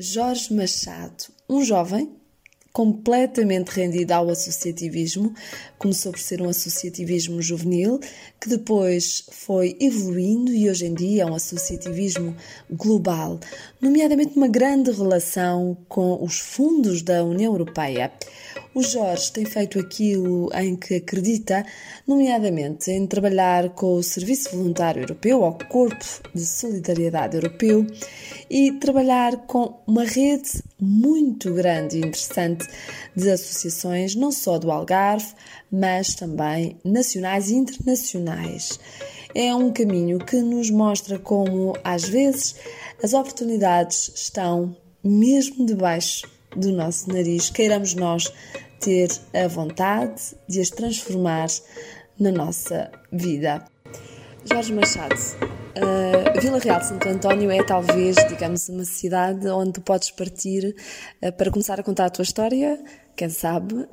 Jorge Machado, um jovem completamente rendido ao associativismo. Começou por ser um associativismo juvenil, que depois foi evoluindo e hoje em dia é um associativismo global, nomeadamente uma grande relação com os fundos da União Europeia. O Jorge tem feito aquilo em que acredita, nomeadamente em trabalhar com o Serviço Voluntário Europeu, ou Corpo de Solidariedade Europeu, e trabalhar com uma rede muito grande e interessante de associações, não só do Algarve, mas também nacionais e internacionais. É um caminho que nos mostra como, às vezes, as oportunidades estão mesmo debaixo do nosso nariz, queiramos nós ter a vontade de as transformar na nossa vida. Jorge Machado, uh, Vila Real de Santo António é talvez, digamos, uma cidade onde tu podes partir uh, para começar a contar a tua história, quem sabe, uh,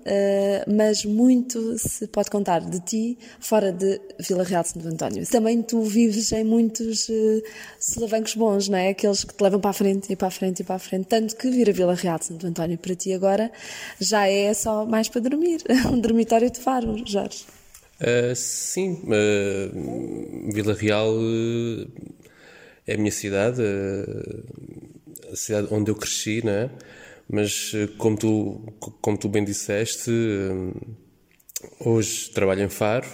mas muito se pode contar de ti fora de Vila Real de Santo António. Também tu vives em muitos uh, solavancos bons, não é? Aqueles que te levam para a frente e para a frente e para a frente. Tanto que vir a Vila Real de Santo António para ti agora já é só mais para dormir. um dormitório de faro, Jorge. Uh, sim, Vila Real é a minha cidade, a cidade onde eu cresci, não é? Mas como tu, como tu bem disseste, hoje trabalho em Faro,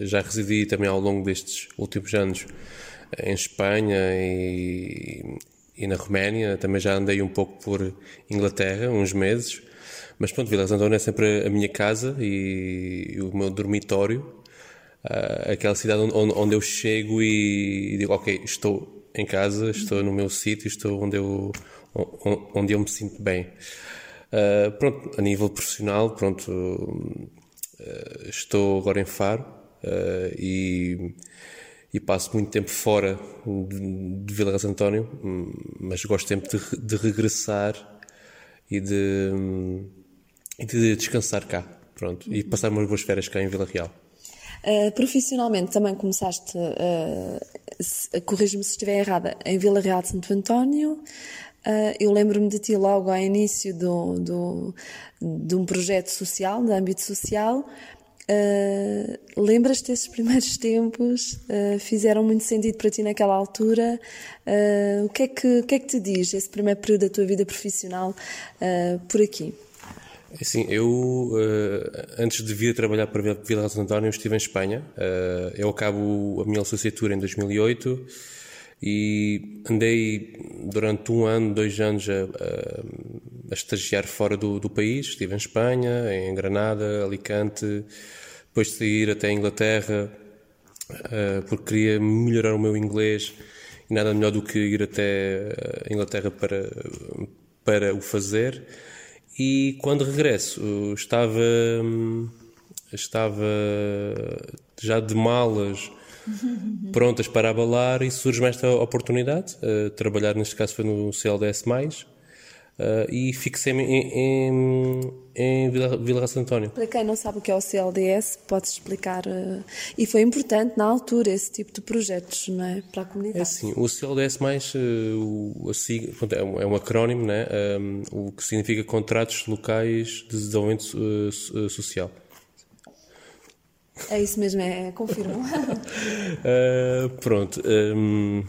já residi também ao longo destes últimos anos em Espanha e, e na Roménia, também já andei um pouco por Inglaterra, uns meses, mas pronto, Vila Santo é sempre a minha casa e, e o meu dormitório, aquela cidade onde, onde eu chego e, e digo, ok, estou em casa, estou no meu sítio, estou onde eu onde eu me sinto bem. Uh, pronto, a nível profissional, pronto, uh, estou agora em Faro uh, e, e, passo muito tempo fora de, de Vila António, mas gosto sempre de, de regressar e de, e de descansar cá, pronto, uhum. e passar umas boas férias cá em Vila Real. Uh, profissionalmente também começaste, uh, corrijo-me se estiver errada, em Vila Real de Santo António, Uh, eu lembro-me de ti logo ao início do, do, de um projeto social, de âmbito social. Uh, Lembras-te desses primeiros tempos? Uh, fizeram muito sentido para ti naquela altura? o, que é que, o que é que te diz esse primeiro período da tua vida profissional por aqui? Assim, eu antes de vir trabalhar para Vila de António, estive em Espanha. eu acabo a minha licenciatura em 2008 e andei durante um ano, dois anos a, a, estagiar fora do, do, país. Estive em Espanha, em Granada, Alicante, depois de sair até a Inglaterra, uh, porque queria melhorar o meu inglês e nada melhor do que ir até a Inglaterra para, para o fazer. E quando regresso, estava, estava já de malas prontas para abalar e surge-me esta oportunidade. Uh, trabalhar, neste caso, foi no CLDS. Uh, e fixei-me em, em, em Vila, Vila António. Para quem não sabe o que é o CLDS, podes explicar. Uh, e foi importante na altura esse tipo de projetos não é? para a comunidade. É sim, o CLDS, uh, o, a, é, um, é um acrónimo, né? Um, o que significa Contratos Locais de Desenvolvimento Social. É isso mesmo, é, é confirmo. uh, pronto. Um,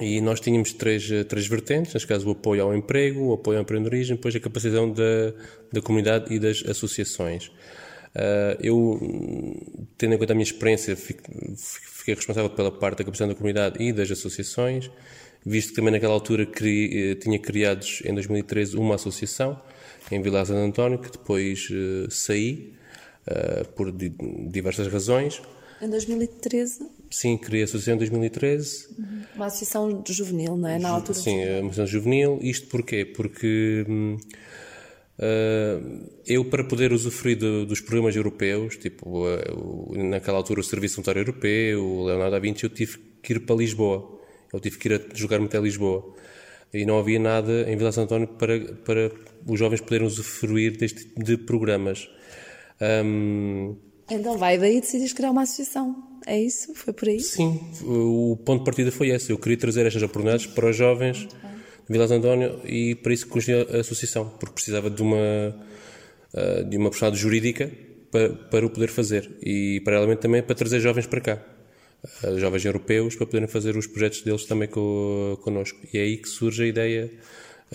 e nós tínhamos três, três vertentes, neste caso o apoio ao emprego, o apoio ao empreendedorismo, depois a capacitação da, da comunidade e das associações. Uh, eu, tendo em conta a minha experiência, fiquei responsável pela parte da capacitação da comunidade e das associações, visto que também naquela altura cri, eh, tinha criados em 2013 uma associação em Vila Santo António, que depois uh, saí uh, por di diversas razões. Em 2013? Sim, criei a associação em 2013. Uhum. Uma associação juvenil, não é? Na altura? Sim, uma associação juvenil. Isto porquê? Porque uh, eu, para poder usufruir de, dos programas europeus, tipo, uh, naquela altura o Serviço Voluntário Europeu, o Leonardo da Vinci, eu tive que ir para Lisboa. Eu tive que ir a jogar-me até Lisboa. E não havia nada em Vila Santo António para, para os jovens poderem usufruir deste tipo de programas. Um, então vai daí decides criar uma associação. É isso? Foi por aí? Sim, o ponto de partida foi esse. Eu queria trazer estas oportunidades para os jovens Vila António e para isso constituí a associação, porque precisava de uma, uh, de uma personalidade jurídica para, para o poder fazer e, paralelamente, também para trazer jovens para cá. Uh, jovens europeus para poderem fazer os projetos deles também co, connosco. E é aí que surge a ideia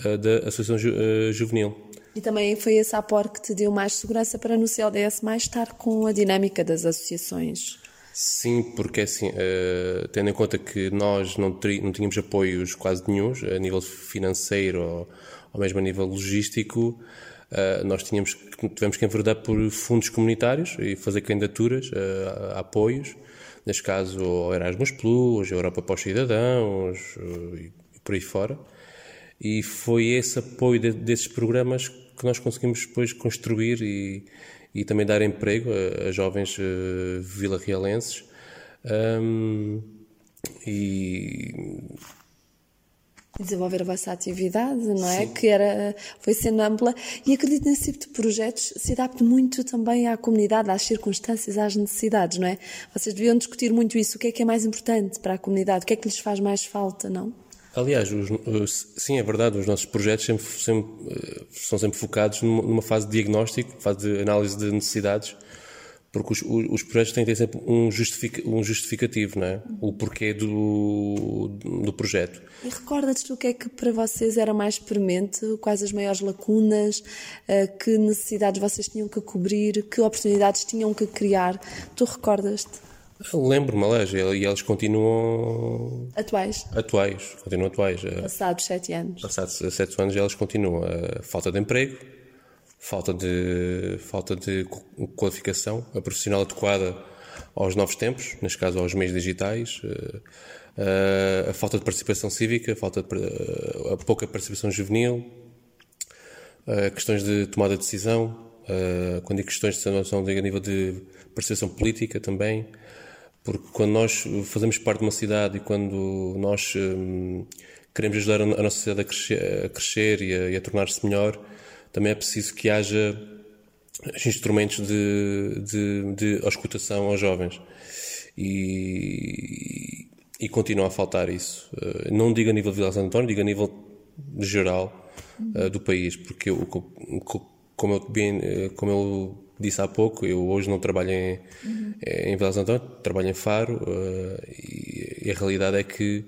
uh, da Associação Ju, Juvenil. E também foi esse aporte que te deu mais segurança para no CLDS mais estar com a dinâmica das associações? Sim, porque assim, uh, tendo em conta que nós não, não tínhamos apoios quase nenhums, a nível financeiro ou, ou mesmo a nível logístico, uh, nós tínhamos, tivemos que enverdar por fundos comunitários e fazer candidaturas uh, a, apoios, neste caso ao Erasmus Plus, a Europa para os Cidadãos e por aí fora. E foi esse apoio de, desses programas que nós conseguimos depois construir e, e também dar emprego a, a jovens uh, vilarrealenses. Um, e desenvolver a vossa atividade, não é? Sim. Que era, foi sendo ampla e acredito nesse tipo de projetos se adapte muito também à comunidade, às circunstâncias, às necessidades, não é? Vocês deviam discutir muito isso. O que é que é mais importante para a comunidade? O que é que lhes faz mais falta, não? Aliás, os, sim, é verdade, os nossos projetos sempre, sempre, eh, são sempre focados numa, fase de diagnóstico, fase de análise de necessidades, porque os, os projetos têm que ter sempre um, justific, um justificativo, não é? O porquê do, do projeto. E recordas-te o que é que para vocês era mais premente? Quais as maiores lacunas? Eh, que necessidades vocês tinham que cobrir? Que oportunidades tinham que criar? Tu recordas-te? Lembro-me, aliás, e eles continuam. Atuais. Atuais, continuam atuais. Passados sete anos. Passados sete anos, eles continuam. A falta de emprego, falta de, falta de qualificação, a profissional adequada aos novos tempos, neste caso aos meios digitais, a falta de participação cívica, a, falta de, a pouca participação juvenil, questões de tomada de decisão, quando digo questões de decisão, digo a nível de participação política também. Porque quando nós fazemos parte de uma cidade e quando nós hum, queremos ajudar a nossa sociedade a crescer, a crescer e a, a tornar-se melhor, também é preciso que haja instrumentos de, de, de auscultação aos jovens. E, e continua a faltar isso. Uh, não digo a nível de Vila Santo António, digo a nível geral uh, do país, porque eu, como eu, bem, uh, como eu disse há pouco, eu hoje não trabalho em, uhum. em Vila Antônio, trabalho em Faro uh, e, e, a realidade é que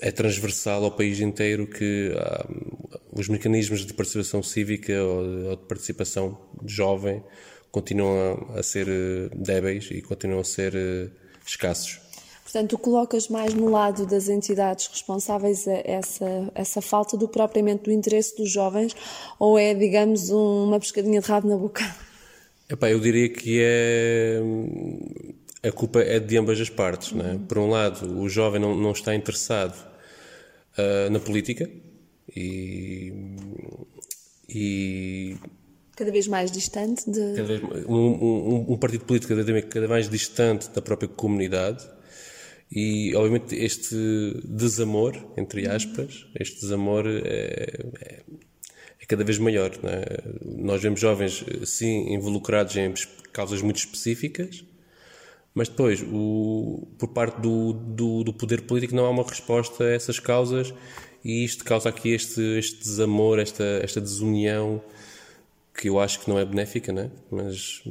é transversal ao país inteiro que uh, os mecanismos de participação cívica ou, ou de participação jovem continuam a, a, ser eh, débeis e continuam a ser escassos. Portanto, colocas mais no lado das entidades responsáveis essa, essa falta do propriamente do interesse dos jovens ou é, digamos, um, uma pescadinha de rabo na boca? Epá, eu diria que é. A culpa é de ambas as partes. Uhum. Né? Por um lado, o jovem não, não está interessado uh, na política e. e cada vez mais distante de. Cada vez, um, um, um, partido político cada vez, cada mais distante da própria comunidade. E, obviamente, este desamor, entre aspas, este desamor é, é é cada vez maior. É? Nós vemos jovens, sim, involucrados em causas muito específicas, mas depois, o, por parte do, do, do, poder político, não há uma resposta a essas causas e isto causa aqui este, este desamor, esta, esta desunião que eu acho que não é benéfica, né? mas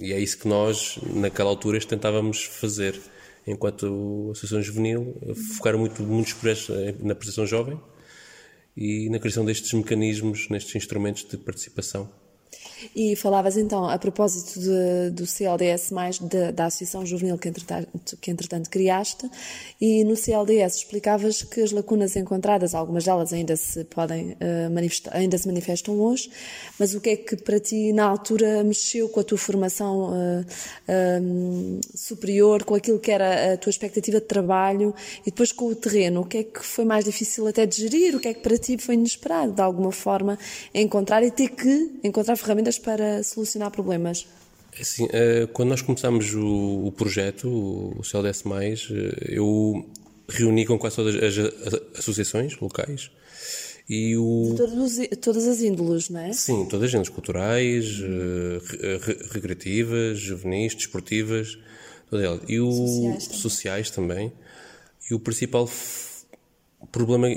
e é isso que nós, naquela altura, tentávamos fazer enquanto Associação Juvenil, focar muito, projetos na prestação jovem e na criação destes mecanismos, nestes instrumentos de participação. E falavas então, a propósito de, do CLDS, mais de, da Associação Juvenil que entretanto, que entretanto criaste, e no CLDS explicavas que as lacunas encontradas, algumas delas ainda se podem uh, ainda se manifestam hoje, mas o que é que para ti na altura mexeu com a tua formação uh, uh, superior, com aquilo que era a tua expectativa de trabalho e depois com o terreno? O que é que foi mais difícil até de gerir? O que é que para ti foi inesperado, de alguma forma, encontrar e ter que encontrar ferramentas para solucionar problemas? Assim, eh, quando nós começámos o, projeto, o CLDS+, eh, eu reuni com quase todas as associações locais e o... Todos, todas as índoles, não é? Sim, todas as índoles culturais, eh, recreativas, juvenis, desportivas, todas elas. E o... Sociais também. sociais também. E o principal problema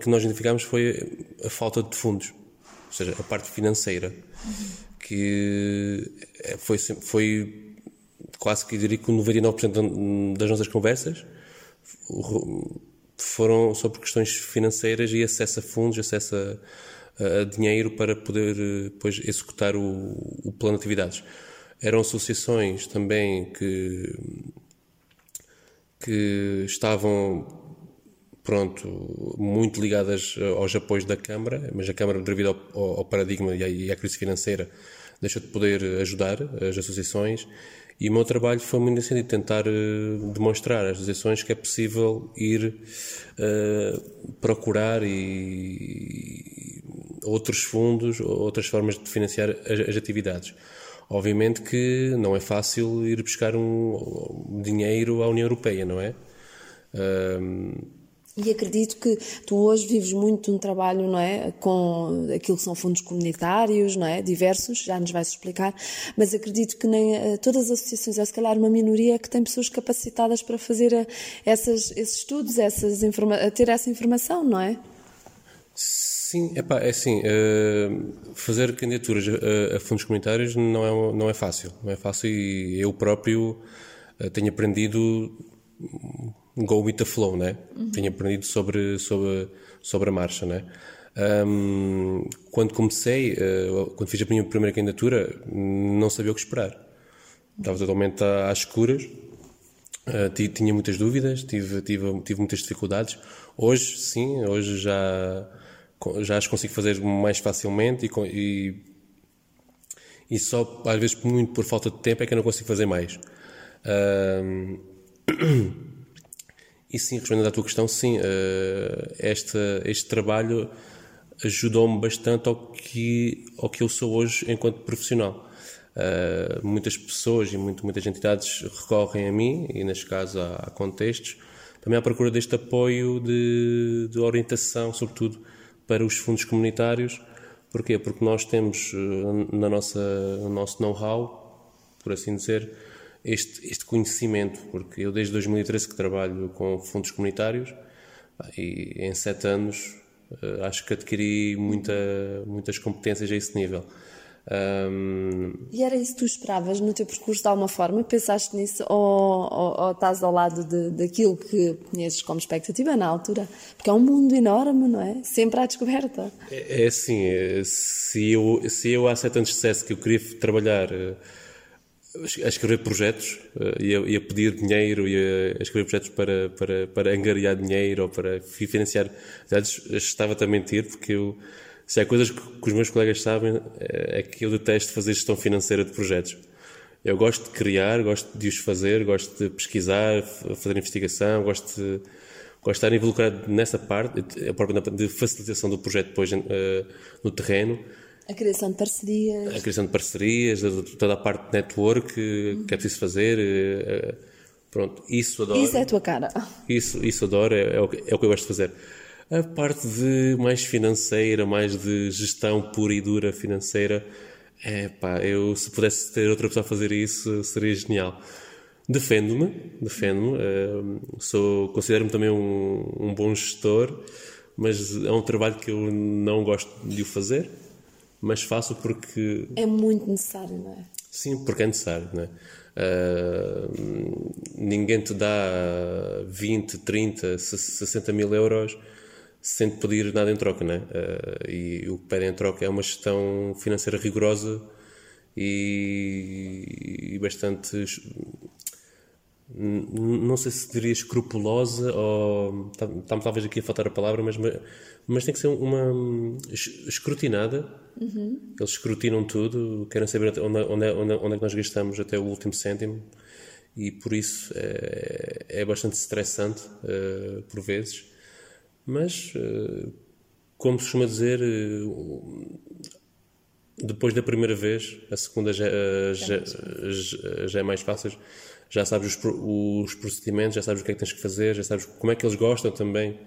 que nós identificámos foi a falta de fundos, ou seja, a parte financeira, que é, foi, foi quase que diria que 99% das nossas conversas foram sobre questões financeiras e acesso a fundos, acesso a, a dinheiro para poder depois executar o, o plano de atividades. Eram associações também que, que estavam pronto, muito ligadas aos apoios da Câmara, mas a Câmara, devido ao, ao paradigma e à, crise financeira, deixou de poder ajudar as associações. E o meu trabalho foi muito nesse sentido, tentar demonstrar às associações que é possível ir uh, procurar e, e, outros fundos, outras formas de financiar as, as, atividades. Obviamente que não é fácil ir buscar um, dinheiro à União Europeia, não é? Uh, e acredito que tu hoje vives muito um trabalho, não é, com aquilo que são fundos comunitários, não é, diversos, já nos vais explicar, mas acredito que nem eh, todas as associações, é se calhar uma minoria que tem pessoas capacitadas para fazer eh, essas, esses estudos, essas ter essa informação, não é? Sim, epá, é assim, uh, fazer candidaturas a, a, fundos comunitários não é, não é fácil, não é fácil e eu próprio tenho aprendido go with the flow, né? Uhum. Tenho aprendido sobre, sobre, sobre a marcha, né? Um, quando comecei, uh, quando fiz a minha primeira candidatura, não sabia o que esperar. Estava totalmente às escuras, uh, tinha muitas dúvidas, tive, tive, tive muitas dificuldades. Hoje, sim, hoje já, já as consigo fazer mais facilmente e, e, e só, às vezes, muito por falta de tempo, é que eu não consigo fazer mais. Um, E sim, respondendo à tua questão, sim, uh, este, este trabalho ajudou-me bastante ao que, ao que eu sou hoje enquanto profissional. Uh, muitas pessoas e muito, muitas entidades recorrem a mim, e neste caso há contextos, também à procura deste apoio de, de, orientação, sobretudo para os fundos comunitários. Porquê? Porque nós temos uh, na nossa, no nosso know-how, por assim dizer, este, este conhecimento, porque eu desde 2013 que trabalho com fundos comunitários e em sete anos eh, acho que adquiri muita, muitas competências a esse nível. Um... E era isso que tu esperavas no teu percurso de alguma forma? Pensaste nisso ou, ou, ou estás ao lado de, daquilo que conheces como expectativa na altura? Porque é um mundo enorme, não é? Sempre à descoberta. É, é assim, eh, se eu, se eu há sete anos dissesse que eu queria trabalhar eh, a escrever projetos, uh, ia, ia, pedir dinheiro, ia escrever projetos para, para, para angariar dinheiro ou para financiar estava-te a mentir, porque eu, se há coisas que, os meus colegas sabem, é, é que eu detesto fazer gestão financeira de projetos. Eu gosto de criar, gosto de os fazer, gosto de pesquisar, fazer investigação, gosto de, gosto de estar involucrado nessa parte, a própria de facilitação do projeto depois uh, no terreno, a criação de parcerias. A criação de parcerias, toda a parte de network que é preciso fazer. Eh, eh, pronto, isso adoro. Isso é a tua cara. Isso, isso adoro, é, é, o que, é o que eu gosto de fazer. A parte de mais financeira, mais de gestão pura e dura financeira, é pá, eu se pudesse ter outra pessoa a fazer isso, seria genial. Defendo-me, defendo-me, uh, sou, considero-me também um, um bom gestor, mas é um trabalho que eu não gosto de o fazer mas faço porque. É muito necessário, não é? Sim, porque é necessário, não é? Uh, ninguém te dá 20, 30, 60 mil euros sem te pedir nada em troca, não é? Uh, e o que pedem em troca é uma gestão financeira rigorosa e, e bastante não sei se diria escrupulosa ou está-me tá, talvez aqui a faltar a palavra, mas, mas tem que ser uma escrutinada. Uhum. Eles escrutinam tudo, querem saber onde, onde, onde, onde é que nós gastamos até o último cêntimo e por isso é, é bastante estressante uh, por vezes. Mas, uh, como se costuma dizer, uh, depois da primeira vez, a segunda já, já, já, já é mais fácil já sabes os, os, procedimentos, já sabes o que é que tens que fazer, já sabes como é que eles gostam também.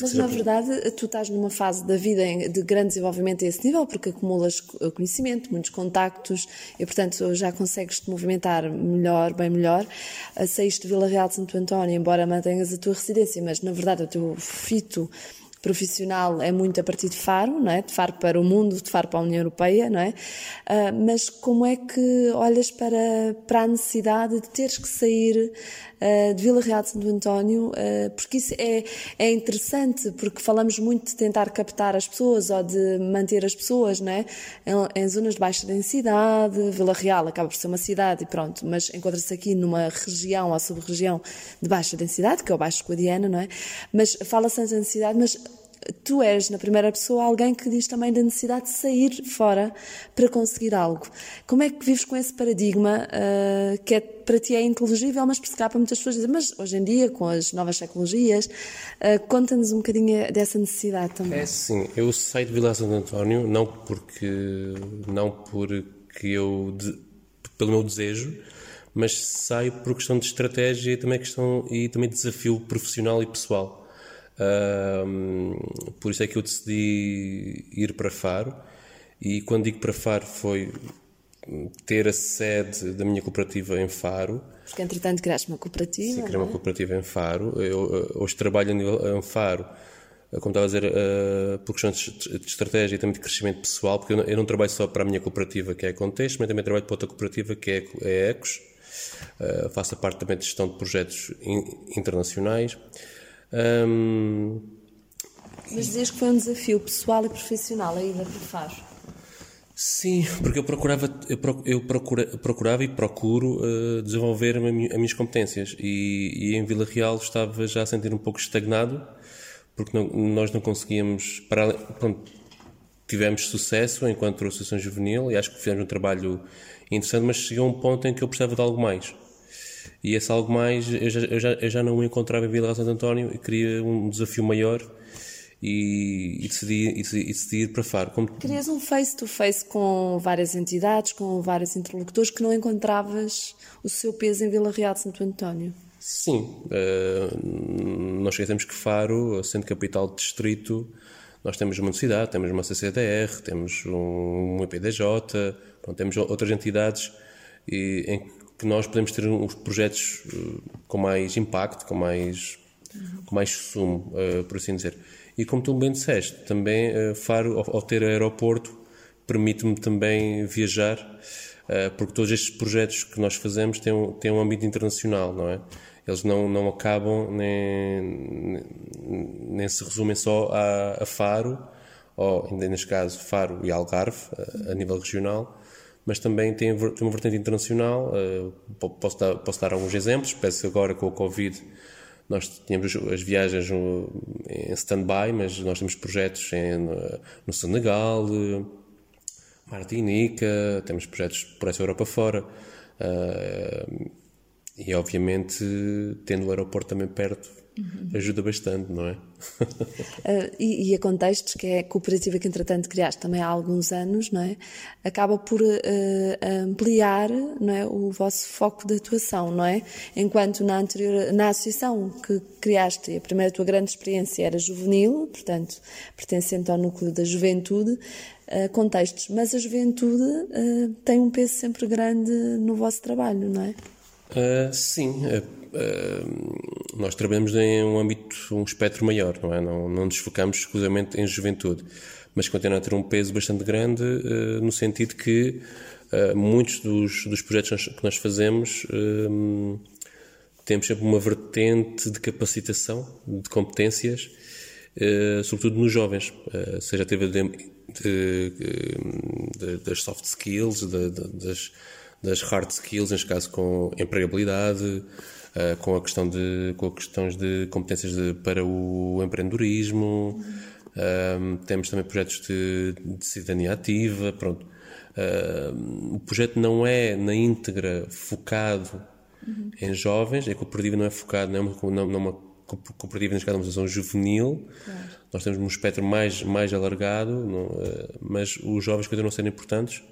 Mas na verdade, tu estás numa fase da vida de grande desenvolvimento a esse nível, porque acumulas conhecimento, muitos contactos e, portanto, já consegues te movimentar melhor, bem melhor. Saíste de Vila Real de Santo António, embora mantenhas a tua residência, mas na verdade o teu fito profissional é muito a partir de Faro, não é? De Faro para o mundo, de Faro para a União Europeia, não é? Uh, mas como é que olhas para, para a necessidade de teres que sair uh, de Vila Real de Santo António? Uh, porque isso é, é interessante, porque falamos muito de tentar captar as pessoas ou de manter as pessoas, não é? Em, em zonas de baixa densidade, Vila Real acaba por ser uma cidade e pronto, mas encontra-se aqui numa região ou sub-região de baixa densidade, que é o Baixo Guadiana, não é? Mas fala-se de densidade, mas tu és, na primeira pessoa, alguém que diz também da necessidade de sair fora para conseguir algo. Como é que vives com esse paradigma uh, que é, para ti é inteligível, mas por se para muitas pessoas dizem, mas hoje em dia, com as novas tecnologias, uh, conta-nos um bocadinho dessa necessidade também. É sim, eu saio de Vila Santo António não porque, não porque eu, de, pelo meu desejo, mas saio por questão de estratégia e também questão e também desafio profissional e pessoal por isso é que eu decidi ir para Faro. E quando digo para Faro foi ter a sede da minha cooperativa em Faro. Porque entretanto criaste uma cooperativa. Sim, criei uma é? cooperativa em Faro. Eu, hoje trabalho em Faro, como estava a dizer, uh, por questões de estratégia e também de crescimento pessoal, porque eu não, eu não, trabalho só para a minha cooperativa, que é a Contexto, mas também trabalho para outra cooperativa, que é, é a Ecos. Uh, faço a parte também de gestão de projetos in, internacionais. Um, Mas dizias que foi um desafio pessoal e profissional a ida para Faro. Sim, porque eu procurava, eu procura, procurava e procuro uh, desenvolver as minhas competências e, e, em Vila Real estava já a sentir um pouco estagnado porque não, nós não conseguíamos para pronto, tivemos sucesso enquanto associação juvenil e acho que fizemos um trabalho interessante, mas chegou um ponto em que eu precisava de algo mais. E esse algo mais eu já, eu já, eu já não o encontrava em Vila Santo António e queria um desafio maior e, e, decidi, e, decidi, ir para Faro. Como... Querias um face-to-face -face com várias entidades, com vários interlocutores que não encontravas o seu peso em Vila Real de Santo António? Sim, uh, nós esquecemos que Faro, sendo capital de distrito, nós temos uma universidade, temos uma CCDR, temos um, um EPDJ, pronto, temos outras entidades e, em que nós podemos ter uns projetos uh, com mais impacto, com mais, uhum. com mais sumo, uh, por assim dizer. E como tu bem disseste, também uh, Faro, ao, ao, ter aeroporto, permite-me também viajar, porque todos estes projetos que nós fazemos têm um, têm um âmbito internacional, não é? Eles não, não acabam nem, nem se resumem só a, a Faro, ou neste caso Faro e Algarve, a, a nível regional, mas também tem, uma vertente internacional. Uh, posso, dar, posso dar alguns exemplos. Peço agora com o Covid nós tínhamos as viagens em stand-by, mas nós temos projetos em, no Senegal, Martinica, temos projetos por essa Europa fora. Uh, e obviamente, tendo o aeroporto também perto, Uhum. Ajuda bastante, não é? uh, e, e, a Contextos, que é a cooperativa que entretanto criaste também há alguns anos, não é? Acaba por uh, ampliar não é? o vosso foco de atuação, não é? Enquanto na anterior, na associação que criaste, a primeira tua grande experiência era juvenil, portanto, pertencente ao núcleo da juventude, uh, contextos, mas a juventude tem um peso sempre grande no vosso trabalho, não é? sim, nós trabalhamos em um âmbito, um espectro maior, não é? Não, não nos focamos exclusivamente em juventude, mas continua a ter um peso bastante grande uh, no sentido que uh, muitos dos, dos projetos que nós fazemos temos sempre uma vertente de capacitação, de competências, sobretudo nos jovens, seja a de, de, de, das soft skills, das, das hard skills, neste caso com empregabilidade, uh, com a questão de com questões de competências de, para o empreendedorismo. Uh, temos também projetos de, de cidadania ativa. Pronto. Uh, o projeto não é na íntegra focado uhum. em jovens, a cooperativa não é focada, não é uma, não, não é uma cooperativa, neste caso, é uma associação juvenil. Claro. Nós temos um espectro mais, mais alargado, não, mas os jovens continuam a ser importantes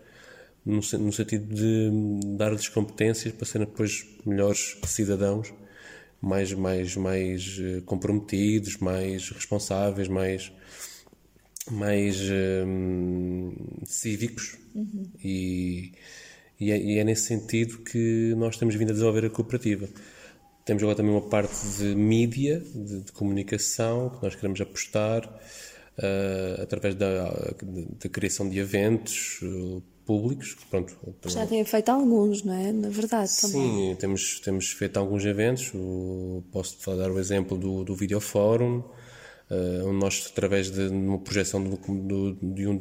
no, sentido de dar-lhes competências para serem depois melhores cidadãos mais, mais, mais eh, comprometidos, mais responsáveis, mais, mais um, cívicos. Uhum. E, e é, e, é, nesse sentido que nós temos vindo a desenvolver a cooperativa. Temos agora também uma parte de mídia, de, de comunicação, que nós queremos apostar uh, através da, da, criação de eventos uh, públicos. Pronto, Já têm feito alguns, não é? Na verdade, também. Sim, temos, temos feito alguns eventos. Posso dar o exemplo do, do Videofórum, uh, onde nós, através de uma projeção de, de um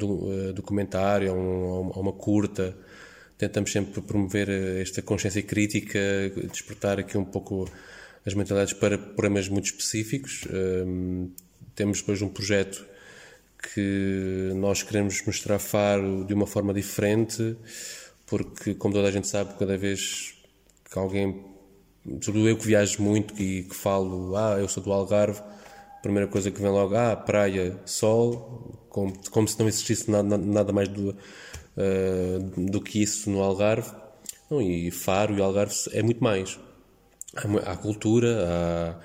documentário ou uma, curta, tentamos sempre promover esta consciência crítica, despertar aqui um pouco as mentalidades para problemas muito específicos. Um, temos depois um projeto que nós queremos mostrar Faro de uma forma diferente, porque, como toda a gente sabe, cada vez que alguém, sobretudo eu que viajo muito e que falo, ah, eu sou do Algarve, a primeira coisa que vem logo, ah, praia, sol, como, como se não existisse nada, nada mais do, uh, do que isso no Algarve. Não, e Faro e Algarve é muito mais. Há, há cultura, há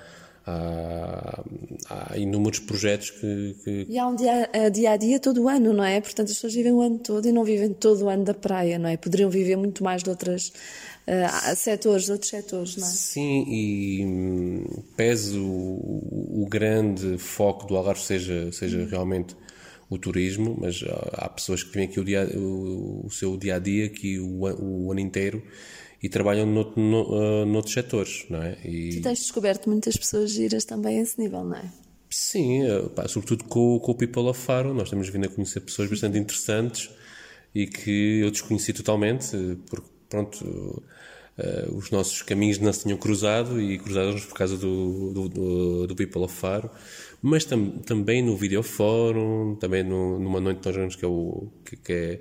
Há, há inúmeros projetos que, que, E há um dia, dia a dia todo o ano, não é? Portanto, as pessoas vivem o ano todo e não vivem todo o ano da praia, não é? Poderiam viver muito mais de outros uh, setores, de outros setores, não é? Sim, e hum, pese o, o, grande foco do Algarve seja, seja uhum. realmente o turismo, mas há pessoas que vivem aqui o, dia, o, o seu dia a dia, aqui o, o ano inteiro e trabalham no, no, uh, noutros setores, não é? E... Tu tens descoberto muitas pessoas giras também a esse nível, não é? Sim, uh, pá, sobretudo com, com o People of Faro, nós temos vindo a conhecer pessoas bastante interessantes e que eu desconheci totalmente, porque, pronto, uh, os nossos caminhos não se tinham cruzado e cruzaram-nos por causa do, do, do, do People of Faro, mas tam, também no Videofórum, também no, numa noite de nós que é o que, que é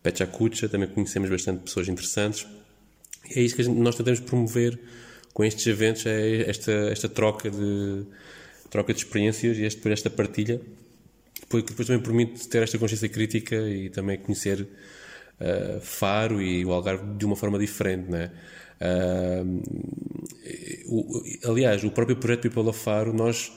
Pechacucha, também conhecemos bastante pessoas interessantes é isso que gente, nós tentamos promover com estes eventos, é esta, esta troca de troca de experiências e este, esta partilha, que depois também permite ter esta consciência crítica e também conhecer uh, Faro e o Algarve de uma forma diferente, né? Uh, o, aliás, o próprio projeto People of Faro, nós,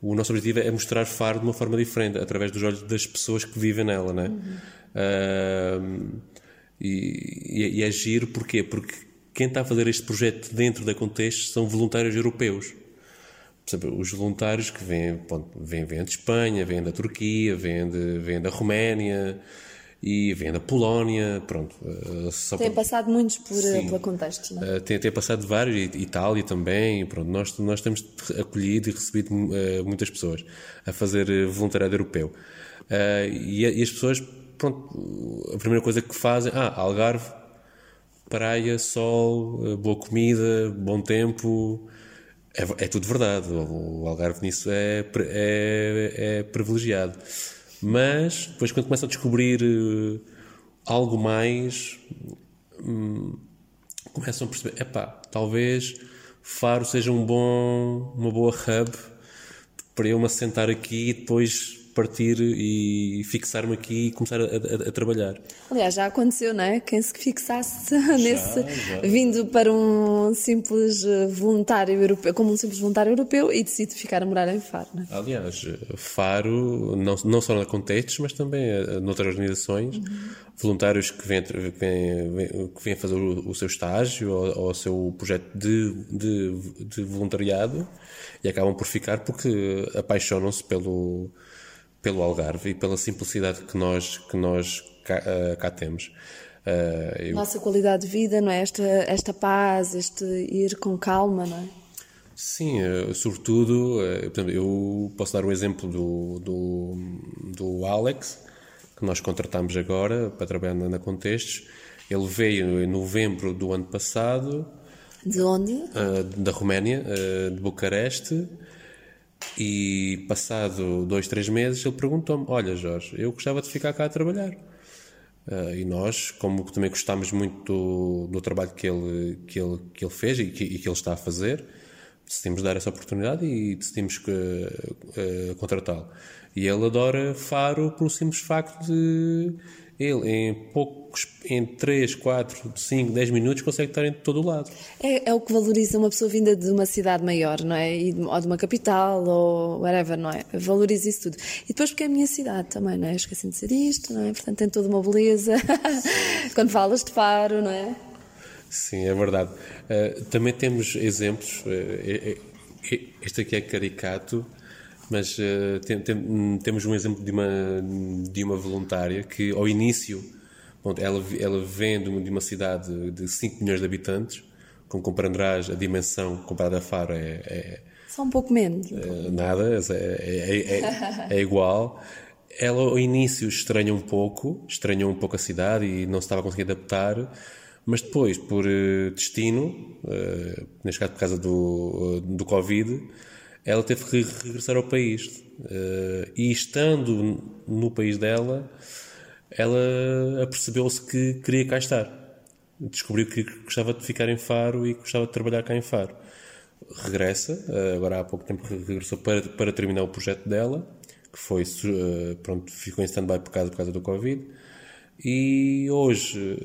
o nosso objetivo é mostrar Faro de uma forma diferente, através dos olhos das pessoas que vivem nela, né? Uhum. Uh, e, e, é giro porquê? Porque quem está a fazer este projeto dentro da Contexto são voluntários europeus. Os voluntários que vêm, vêm, vêm de Espanha, vêm da Turquia, vêm, de, vêm da Roménia e vêm da Polónia, pronto. Eh, tem passado muitos por, sim, pela Contexto, não é? Tem, tem passado vários, Itália também, pronto. Nós, nós temos acolhido e recebido muitas pessoas a fazer eh, voluntariado europeu. E, e as pessoas pronto, a primeira coisa que fazem, ah, Algarve, praia, sol, eh, boa comida, bom tempo, é, é tudo verdade. O Algarve nisso é, é, é, privilegiado. Mas depois, quando começam a descobrir uh, algo mais, um, começam a perceber: epá, talvez Faro seja um bom, uma boa hub para eu me assentar aqui e depois partir e fixar-me aqui e começar a, a, a, trabalhar. Aliás, já aconteceu, não é? Quem se fixasse nesse, já. vindo para um simples voluntário europeu, como um simples voluntário europeu e decide ficar a morar em Faro, não é? Aliás, Faro, não, não só na Contextos, mas também eh, noutras organizações, uhum. voluntários que vêm, que vêm, que vêm fazer o, o, seu estágio ou, ou o seu projeto de, de, de voluntariado e acabam por ficar porque apaixonam-se pelo pelo Algarve e pela simplicidade que nós, que nós cá, uh, cá temos. Uh, eu... Nossa qualidade de vida, não é? Esta, esta paz, este ir com calma, não é? Sim, uh, sobretudo, uh, eu posso dar o exemplo do, do, do Alex, que nós contratamos agora para trabalhar na, na Contextos. Ele veio em novembro do ano passado. De onde? Uh, da Roménia, de Bucareste. E passado dois, três meses, ele perguntou-me: Olha, Jorge, eu gostava de ficar cá a trabalhar. Uh, e nós, como também gostámos muito do, do, trabalho que ele, que, ele, que ele fez e que, e que ele está a fazer, decidimos dar essa oportunidade e decidimos uh, uh, contratá-lo. E ele adora Faro pelo simples facto de ele em poucos, em 3, 4, 5, 10 minutos consegue estar em todo o lado. É, é o que valoriza uma pessoa vinda de uma cidade maior, não é? Ou de uma capital, ou whatever, não é? Valoriza isso tudo. E depois porque é a minha cidade também, não é? Esqueci de dizer isto, não é? Portanto tem toda uma beleza. Quando falas de Faro, não é? Sim, é verdade. Uh, também temos exemplos, uh, este aqui é caricato, mas uh, tem, tem, temos um exemplo de uma, de uma voluntária que, ao início, bom, ela, ela vem de uma, de uma cidade de 5 milhões de habitantes, como compreenderás, a dimensão comparada a Faro é. é Só um pouco menos. É, nada, é, é, é, é igual. Ela, ao início, estranha um pouco, estranhou um pouco a cidade e não se estava a conseguir adaptar, mas depois, por uh, destino, neste caso por causa do, do Covid, ela teve que regressar ao país. Uh, e estando no país dela, ela apercebeu-se que queria cá estar. Descobriu que gostava de ficar em Faro e gostava de trabalhar cá em Faro. Regressa, uh, agora há pouco tempo regressou para, para terminar o projeto dela, que foi, uh, pronto, ficou em stand-by por causa, por causa do Covid. E hoje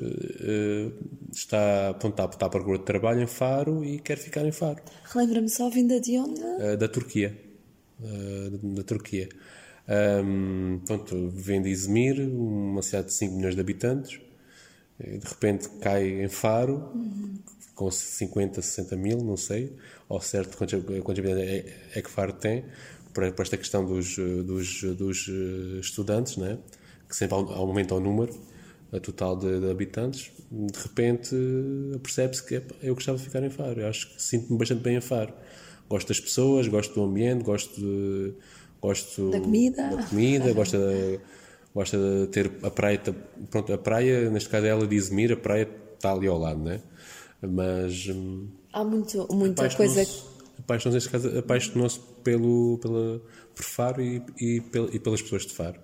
está, pronto, está, está à procura de trabalho em Faro e quer ficar em Faro. Relembra-me só vinda de onde? Uh, da Turquia. Uh, da Turquia. Um, pronto, vem de Izmir, uma cidade de 5 milhões de habitantes, e de repente cai em Faro, uhum. com 50, 60 mil, não sei, ao certo quantos, quantos habitantes é, é, que Faro tem, para, para esta questão dos, dos, dos estudantes, né? Que sempre aumenta o número total de, de habitantes, de repente percebe-se que eu gostava de ficar em Faro. Eu acho que sinto-me bastante bem em Faro. Gosto das pessoas, gosto do ambiente, gosto de, gosto da comida, da comida gosto, de, gosto de ter a praia. Pronto, a praia, neste caso ela diz Izmir, a praia está ali ao lado, né? Mas hum, há muito, muita coisa. Apaixonou-se, neste caso, apaixonou-se pelo, pela, por Faro e, e, e pelas pessoas de Faro.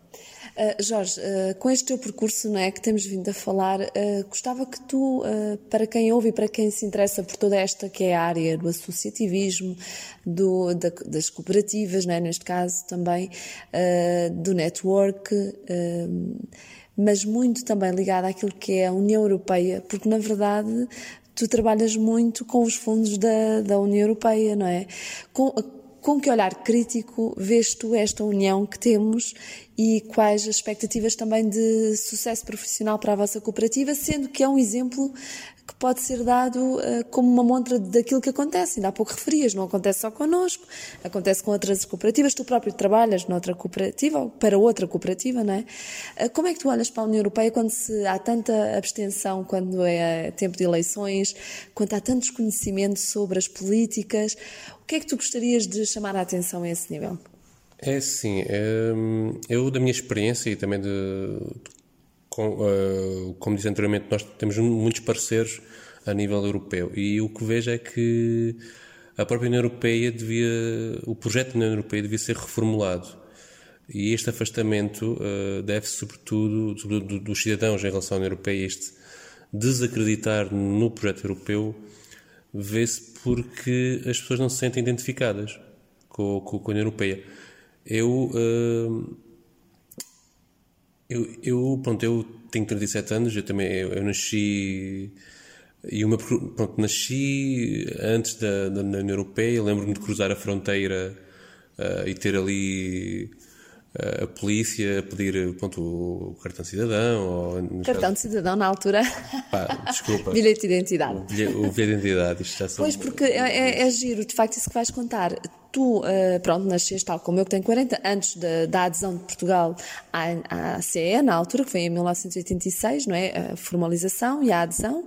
Uh, Jorge, uh, com este teu percurso não é, que temos vindo a falar, uh, gostava que tu, para quem ouve e para quem se interessa por toda esta que é a área do associativismo, do, da, das cooperativas, não é, neste caso também, do network, mas muito também ligado àquilo que é a União Europeia, porque na verdade tu trabalhas muito com os fundos da, da União Europeia, não é? Com, com que olhar crítico vês tu esta união que temos e quais as expectativas também de sucesso profissional para a vossa cooperativa, sendo que é um exemplo que pode ser dado uh, como uma montra daquilo que acontece. Ainda há pouco referias, não acontece só connosco, acontece com outras cooperativas. Tu próprio trabalhas noutra cooperativa, ou para outra cooperativa, não é? Uh, como é que tu olhas para a União Europeia quando se, há tanta abstenção, quando é tempo de eleições, quando há tanto desconhecimento sobre as políticas? O que é que tu gostarias de chamar a atenção a esse nível? É sim, hum, eu da minha experiência e também de, com, uh, como disse anteriormente, nós temos muitos parceiros a nível europeu e o que vejo é que a própria União Europeia devia, o projeto da União Europeia devia ser reformulado e este afastamento uh, deve-se sobretudo, sobretudo dos cidadãos em relação à União Europeia, este desacreditar no projeto europeu vê-se porque as pessoas não se sentem identificadas com, com, com a União Europeia. Eu, uh, eu, eu, pronto, eu tenho 37 anos, eu também, eu, eu nasci, e uma, pronto, nasci antes da, da União Europeia, lembro-me de cruzar a fronteira uh, e ter ali a polícia a pedir pronto, o cartão de cidadão. Ou, cartão de cidadão na altura. Pá, desculpa. bilhete de identidade. O bilhete, de identidade, isto já são... Pois, porque é, é, é, giro, de facto, isso que vais contar tu, uh, pronto, nasceste tal como eu que tenho 40, antes de, da adesão de Portugal à, à CE, na altura, que foi em 1986, não é? A formalização e a adesão,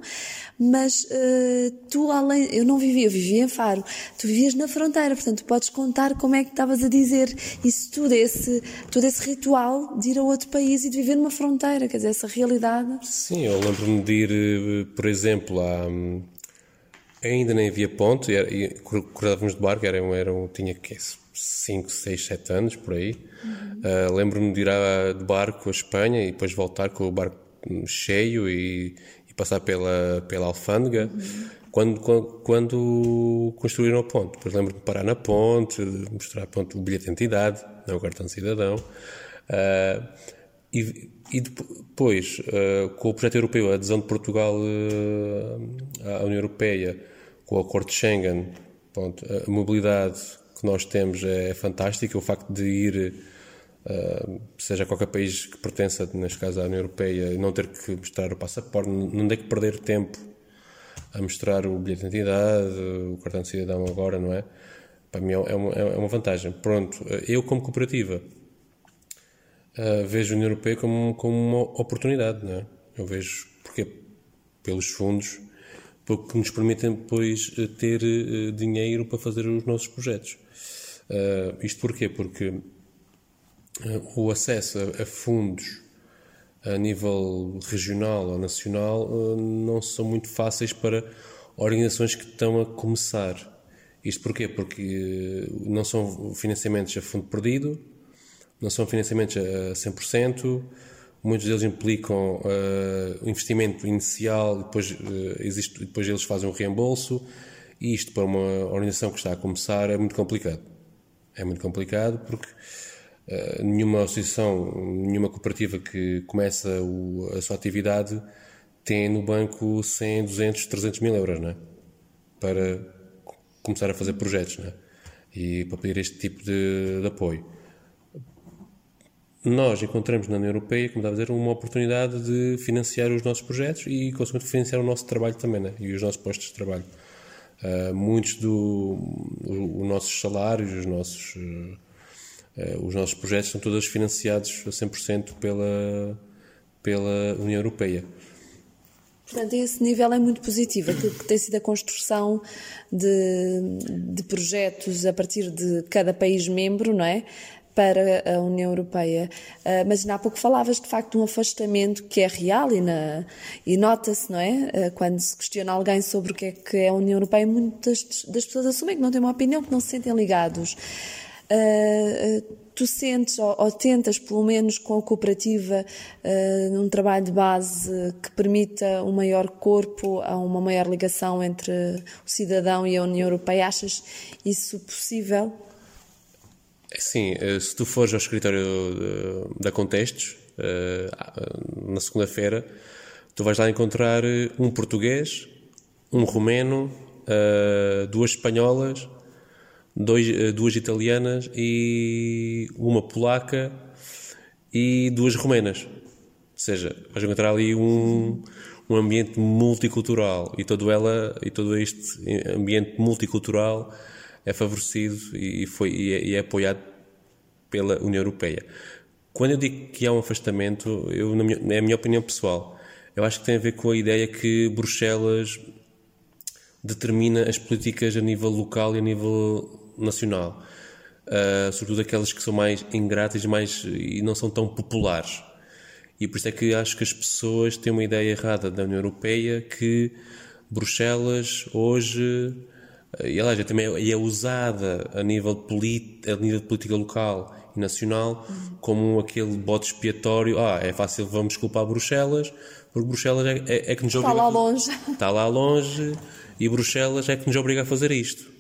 mas uh, tu, além, eu não vivia, eu vivia em Faro, tu vivias na fronteira, portanto, podes contar como é que estavas a dizer isso tudo, esse, todo esse ritual de ir a outro país e de viver numa fronteira, quer dizer, essa realidade. Sim, eu lembro-me de ir, eh, por exemplo, a Ainda nem havia ponto, e, e cruzávamos de barco, era, era tinha que 5, 6, 7 anos por aí. Uhum. Uh, Lembro-me de ir a, de barco a Espanha e depois voltar com o barco cheio e, e passar pela, pela alfândega. Uhum. Quando, quando, quando, construíram a ponte, depois lembro-me de parar na ponte, mostrar ponte, o bilhete de identidade, não o cartão de cidadão. Uh, e, e depois, uh, com o projeto europeu, a adesão de Portugal uh, à União Europeia, com o acordo de Schengen, pronto, a mobilidade que nós temos é fantástica. O facto de ir, uh, seja qualquer país que pertença, neste caso à União Europeia, não ter que mostrar o passaporte, não ter que perder tempo a mostrar o bilhete de identidade, o cartão de cidadão agora, não é? Para mim é uma, é uma vantagem. Pronto, eu como cooperativa uh, vejo a União Europeia como, como uma oportunidade, não é? Eu vejo, porque pelos fundos, porque nos permitem depois eh, ter uh, dinheiro para fazer os nossos projetos. Uh, isto porquê? Porque o acesso a, fundos a nível regional ou nacional não são muito fáceis para organizações que estão a começar. Isto porquê? Porque não são financiamentos a fundo perdido, não são financiamentos a 100%, muitos deles implicam uh, investimento inicial, depois, uh, existe, depois eles fazem um reembolso, e isto para uma organização que está a começar é muito complicado. É muito complicado porque uh, nenhuma associação, nenhuma cooperativa que começa o, a sua atividade tem no banco 100, 200, 300 mil euros, não é? Para começar a fazer projetos, não é? E para pedir este tipo de, de apoio nós encontramos na União Europeia, como estava a dizer, uma oportunidade de financiar os nossos projetos e, consequentemente, financiar o nosso trabalho também, né? e os nossos postos de trabalho. Uh, muitos do, nossos salários, os nossos, uh, os nossos projetos são todos financiados a 100% pela, pela União Europeia. Portanto, esse nível é muito positivo. Aquilo que tem sido a construção de, de projetos a partir de cada país membro, não é? Para a União Europeia. Uh, mas há pouco falavas de facto de um afastamento que é real e, e nota-se, não é? Uh, quando se questiona alguém sobre o que é que é a União Europeia, muitas das pessoas assumem que não têm uma opinião, que não se sentem ligados. Uh, tu sentes ou, ou, tentas, pelo menos com a cooperativa, num trabalho de base que permita um maior corpo, uma maior ligação entre o cidadão e a União Europeia, achas isso possível? Sim, eh, se tu fores ao escritório da Contextos, eh, na segunda-feira, tu vais lá encontrar eh, um português, um romeno, duas espanholas, duas italianas e uma polaca e duas romenas. Ou seja, vais encontrar ali um, um ambiente multicultural e todo, ela, e todo este ambiente multicultural é favorecido e, foi, é, e é apoiado pela União Europeia. Quando eu digo que há um afastamento, eu, na minha, é minha opinião pessoal, eu acho que tem a ver com a ideia que Bruxelas determina as políticas a nível local e a nível nacional. Uh, sobretudo aquelas que são mais ingratas mais, e não são tão populares. E por isso é que acho que as pessoas têm uma ideia errada da União Europeia que Bruxelas hoje e aliás, é também é usada a nível, polit, a nível de política local e nacional uhum. como aquele bote expiatório. Ah, é fácil, vamos culpar Bruxelas, porque Bruxelas é, é, é que nos obriga. Está lá longe. Está lá longe e Bruxelas é que nos obriga a fazer isto.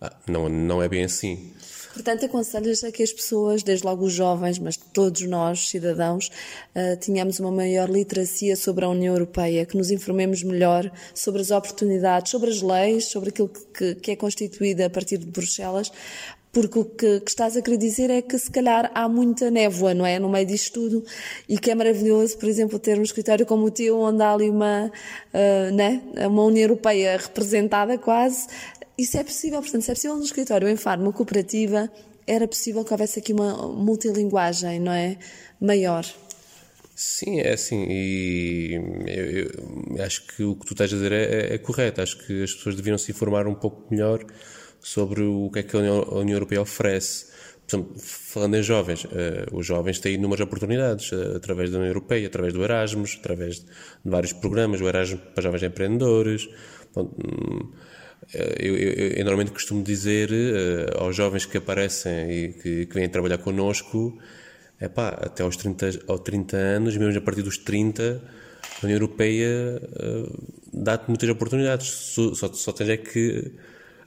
Ah, não, não é bem assim. Portanto, aconselhas a que as pessoas, desde logo os jovens, mas todos nós, cidadãos, uh, tenhamos uma maior literacia sobre a União Europeia, que nos informemos melhor sobre as oportunidades, sobre as leis, sobre aquilo que, que é constituído a partir de Bruxelas, porque o que, que, estás a querer dizer é que se calhar há muita névoa, não é? No meio disto tudo, e que é maravilhoso, por exemplo, ter um escritório como o teu, onde há ali uma, uh, né? uma União Europeia representada quase, isso é possível, portanto, se é possível no escritório, em Faro, uma cooperativa, era possível que houvesse aqui uma multilinguagem, não é? Maior. Sim, é assim, e eu, eu, acho que o que tu estás a dizer é, é, é, correto. Acho que as pessoas deviam se informar um pouco melhor sobre o que é que a União, a União Europeia oferece. Por exemplo, falando em jovens, uh, os jovens têm inúmeras oportunidades uh, através da União Europeia, através do Erasmus, através de vários programas, o Erasmus para jovens empreendedores. Hum, eu, eu, eu, normalmente costumo dizer uh, aos jovens que aparecem e que, que vêm trabalhar connosco, é pá, até aos 30, aos 30 anos, mesmo a partir dos 30, a União Europeia uh, dá-te muitas oportunidades, só, só, só tens é que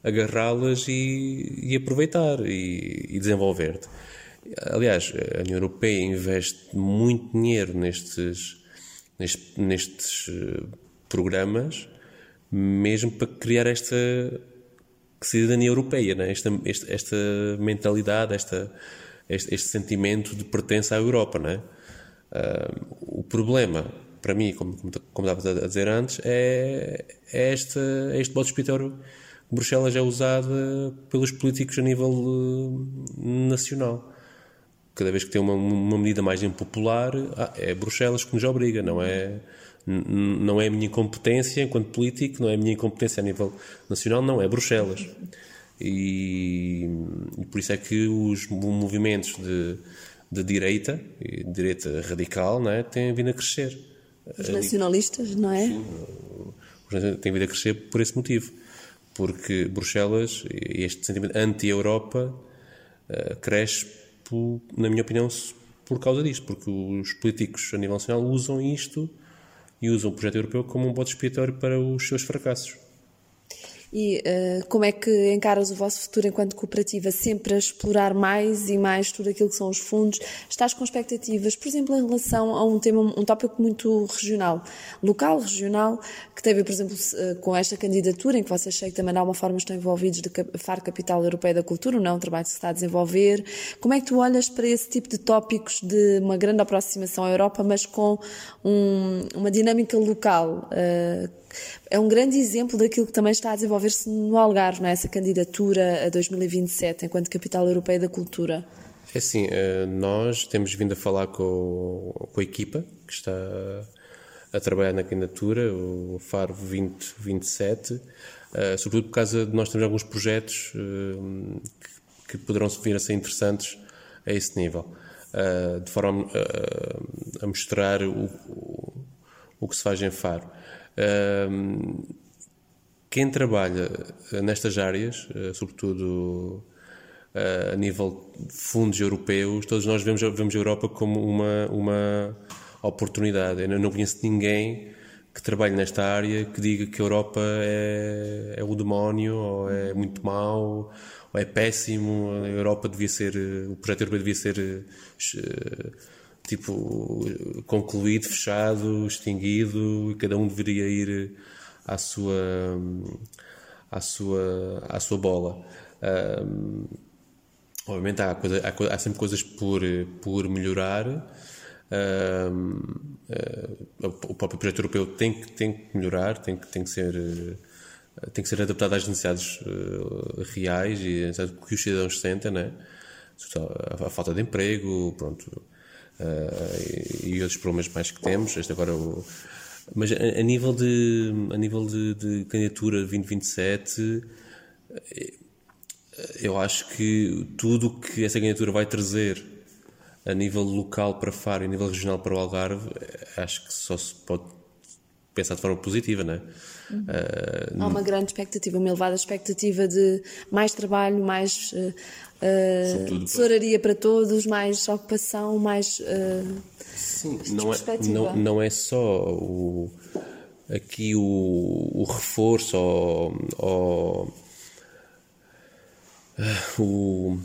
agarrá-las e, e, aproveitar e, e desenvolver-te. Aliás, a União Europeia investe muito dinheiro nestes, nestes, nestes eh, programas, mesmo para criar esta cidadania europeia, né? esta, esta, esta mentalidade, esta, este, este, sentimento de pertença à Europa. Né? Uh, o problema, para mim, como, como, estava a dizer antes, é, é este, é este bode expiatório Bruxelas é usada pelos políticos a nível uh, nacional. Cada vez que tem uma, uma medida mais impopular, ah, é Bruxelas que nos obriga, não é não é a minha incompetência enquanto político, não é a minha incompetência a nível nacional, não, é Bruxelas. E, e por isso é que os movimentos de, de direita, de direita radical, não é, têm vindo a crescer. Os nacionalistas, não é? Sim, têm vindo a crescer por esse motivo. Porque Bruxelas, este sentimento anti-Europa, uh, cresce, na minha opinião, por causa disto. Porque os políticos a nível nacional usam isto e usam o projeto europeu como um bode expiatório para os seus fracassos. E uh, como é que encaras o vosso futuro enquanto cooperativa? Sempre a explorar mais e mais tudo aquilo que são os fundos? Estás com expectativas, por exemplo, em relação a um tema, um tópico muito regional, local, regional, que teve, por exemplo, uh, com esta candidatura, em que vocês sei que também de alguma forma estão envolvidos de FAR Capital Europeia da Cultura, não um trabalho que se está a desenvolver. Como é que tu olhas para esse tipo de tópicos de uma grande aproximação à Europa, mas com um, uma dinâmica local? Uh, é um grande exemplo daquilo que também está a desenvolver-se no Algarve, não é? essa candidatura a 2027 enquanto Capital Europeia da Cultura. É assim, eh, nós temos vindo a falar com, com a equipa que está a trabalhar na candidatura, o Faro 2027, eh, sobretudo por causa de nós temos alguns projetos eh, que poderão vir a ser interessantes a esse nível, de forma a mostrar o, o que se faz em Faro quem trabalha nestas áreas, eh, sobretudo eh, a nível de fundos europeus, todos nós vemos, vemos a Europa como uma, uma oportunidade. Eu não conheço ninguém que trabalhe nesta área que diga que a Europa é, é o demónio, ou é muito mau, ou é péssimo. A Europa devia ser, o projeto europeu devia ser eh, tipo concluído, fechado, extinguido, e cada um deveria ir à sua à sua à sua bola. Um, obviamente há, coisa, há, há, sempre coisas por por melhorar. Um, uh, o próprio projeto europeu tem que tem que melhorar, tem que tem que ser uh, tem que ser adaptado às necessidades uh, reais e necessidades que os cidadãos sentem, né? A, a falta de emprego, pronto, uh, e, outros problemas mais que temos. Este agora o, mas a, a, nível de a nível de, de candidatura 2027 eh, eu acho que tudo o que essa candidatura vai trazer a nível local para Faro e a nível regional para o Algarve eh, acho que só se pode pensar de forma positiva, não é? Uhum. Uh, Há uma grande expectativa, uma elevada expectativa de mais trabalho, mais uh, uh, tesouraria para todos, mais ocupação, mais. Uh, Sim, não é, não, não é só o, aqui o, o reforço ou, ou uh, o.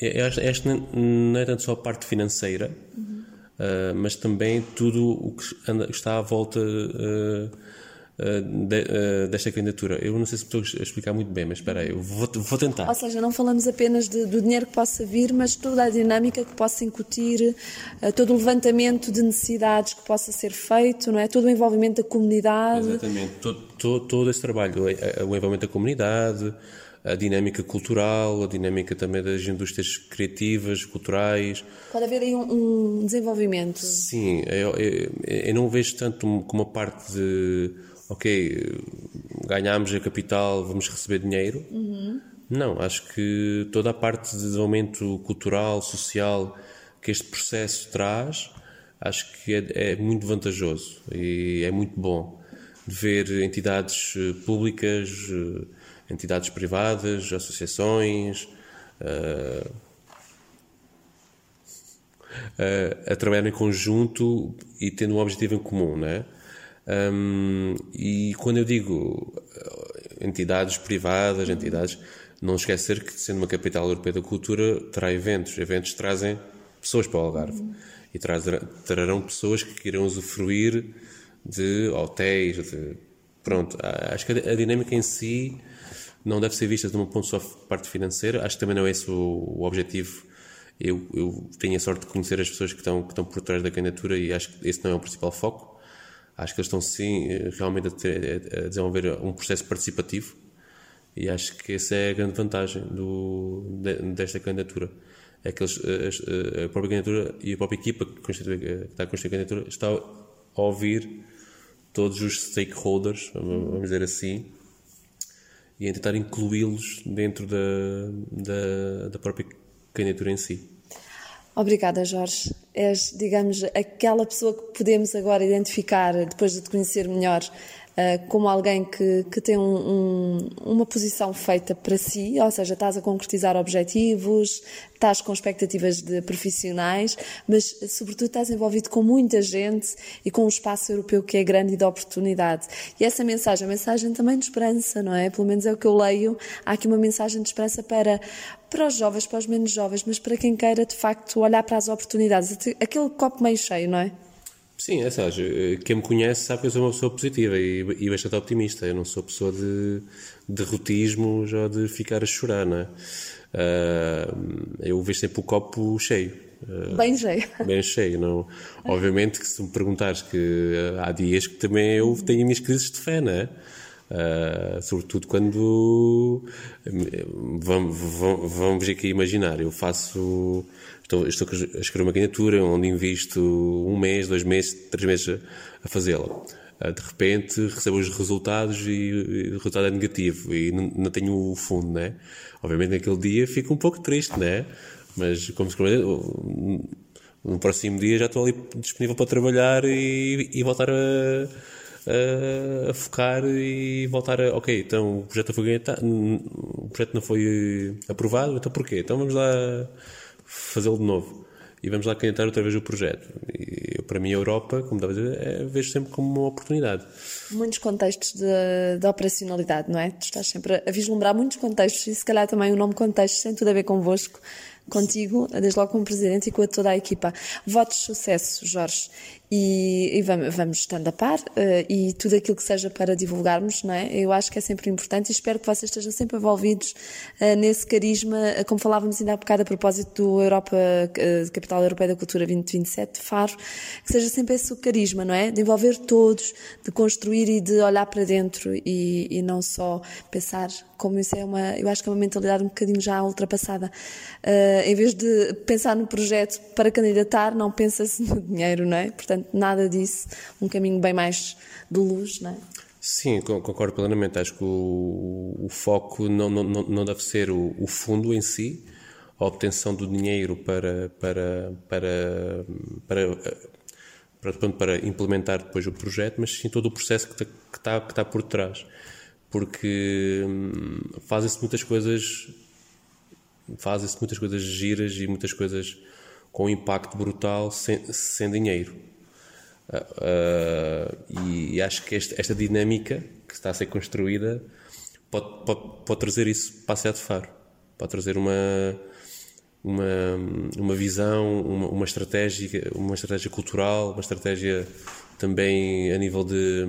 Este não é tanto só a parte financeira, uhum. uh, mas também tudo o que anda, está à volta uh, eh, de, uh, desta candidatura. Eu não sei se estou a explicar muito bem, mas espera aí, eu vou, vou tentar. Ou seja, não falamos apenas de, do dinheiro que possa vir, mas toda a dinâmica que possa incutir, uh, todo o levantamento de necessidades que possa ser feito, não é? Todo o envolvimento da comunidade. Exatamente, todo, todo, todo esse trabalho, o envolvimento da comunidade, a dinâmica cultural, a dinâmica também das indústrias criativas, culturais. Pode haver aí um, um desenvolvimento. Sim, eu, eu, eu, não vejo tanto como uma parte de ok, ganhámos a capital, vamos receber dinheiro. Uhum. Não, acho que toda a parte de desenvolvimento cultural, social que este processo traz, acho que é, é muito vantajoso e é muito bom de ver entidades eh, públicas, eh, entidades privadas, associações. Uh, uh, a trabalhar em conjunto e tendo um objetivo em comum, não é? Um, e quando eu digo eh, entidades privadas, entidades, Não esquecer que, sendo uma capital europeia da cultura, terá eventos. Eventos trazem pessoas para o Algarve. Uhum. E trarão pessoas que queiram usufruir de hotéis, de... Pronto, acho que a dinâmica em si não deve ser vista de um ponto só parte financeira. Acho que também não é esse o, o objetivo. Eu, eu, tenho a sorte de conhecer as pessoas que estão, que estão por trás da candidatura e acho que esse não é o principal foco. Acho que eles estão sim realmente a, ter, a desenvolver um processo participativo e acho que essa é a grande vantagem do, desta candidatura. É que eles, a, a, própria candidatura e a própria equipa que, que está a construir a candidatura está a ouvir todos os stakeholders, vamos dizer assim, e a tentar incluí-los dentro da, da, da própria candidatura em si. Obrigada, Jorge. És, digamos, aquela pessoa que podemos agora identificar, depois de te conhecer melhor, como alguém que, que tem um, um, uma posição feita para si, ou seja, estás a concretizar objetivos, estás com expectativas de profissionais, mas sobretudo estás envolvido com muita gente e com um espaço europeu que é grande e de oportunidade. E essa mensagem, a mensagem também de esperança, não é? Pelo menos é o que eu leio. Há aqui uma mensagem de esperança para para os jovens, para os menos jovens, mas para quem queira de facto olhar para as oportunidades, aquele copo meio cheio, não é? Sim, é Sérgio. Quem me conhece sabe que eu sou uma pessoa positiva e, e bastante optimista. Eu não sou pessoa de derrotismo ou de ficar a chorar, não é? Uh, eu vejo sempre o copo cheio. Uh, bem cheio. Bem cheio. Não? Obviamente que se me perguntares que há dias que também eu tenho as minhas crises de fé, não é? Uh, sobretudo quando vamos, vamos, vamos aqui imaginar, eu faço Estou, estou a escrever uma candidatura onde invisto um mês, dois meses, três meses a fazê-la. Ah, de repente recebo os resultados e o resultado é negativo e não, tenho o fundo, né? Obviamente naquele dia fico um pouco triste, né? Mas como se no próximo dia já estou ali disponível para trabalhar e, e voltar a, a, focar e voltar a. Ok, então o projeto, foi, o projeto não foi aprovado, então porquê? Então vamos lá fazê-lo de novo. E vamos lá candidatar outra vez o projeto. E para mim, a Europa, como estava dizer, é, vejo sempre como uma oportunidade. Muitos contextos de, de, operacionalidade, não é? Tu estás sempre a vislumbrar muitos contextos e, se calhar, também o nome contexto tem tudo a ver convosco contigo, desde logo como presidente e com toda a equipa. Votos de sucesso, Jorge e, e vamos, vamos estando a par uh, e tudo aquilo que seja para divulgarmos, não é? Eu acho que é sempre importante e espero que vocês estejam sempre envolvidos uh, nesse carisma, uh, como falávamos ainda há bocado a propósito do Europa, Capital Europeia da Cultura 2027, Faro, que seja sempre esse o carisma, não é? De envolver todos, de construir e de olhar para dentro e, e não só pensar como isso é uma, eu acho que é uma mentalidade um bocadinho já ultrapassada. em vez de pensar no projeto para candidatar, não pensa-se no dinheiro, não é? Portanto, portanto, nada disso, um caminho bem mais de luz, não é? Sim, concordo plenamente. Acho que o, o foco não, não, não deve ser o, o, fundo em si, a obtenção do dinheiro para, para, para, para, para, para implementar depois o projeto, mas sim todo o processo que está, que está por trás. Porque hum, fazem-se muitas coisas, fazem-se muitas coisas giras e muitas coisas com impacto brutal sem, sem dinheiro. Uh, e, e, acho que este, esta dinâmica que está a ser construída pode, pode, pode trazer isso para a Faro. Pode trazer uma, uma, uma visão, uma, uma, estratégia, uma estratégia cultural, uma estratégia também a nível de,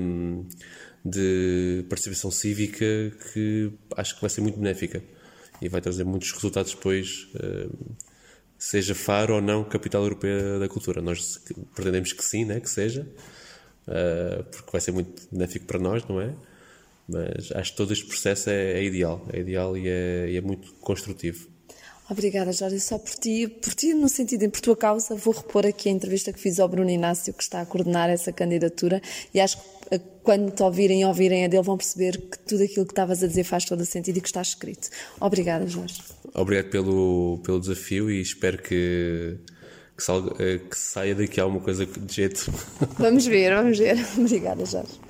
de participação cívica que acho que vai ser muito benéfica e vai trazer muitos resultados depois. Uh, seja Faro ou não capital europeia da cultura. Nós pretendemos que sim, né, que seja, uh, porque vai ser muito benéfico para nós, não é? Mas acho que todo este processo é, é ideal, é ideal e é, e é, muito construtivo. Obrigada, Jorge. Só por ti, por ti, no sentido em por tua causa, vou repor aqui a entrevista que fiz ao Bruno Inácio, que está a coordenar essa candidatura, e acho que eh, quando te ouvirem e ouvirem a dele, vão perceber que tudo aquilo que estavas a dizer faz todo o sentido e que está escrito. Obrigada, Jorge. Obrigado pelo, pelo desafio e espero que, que, salga, eh, que saia daqui alguma coisa de jeito. Vamos ver, vamos ver. Obrigada, Jorge.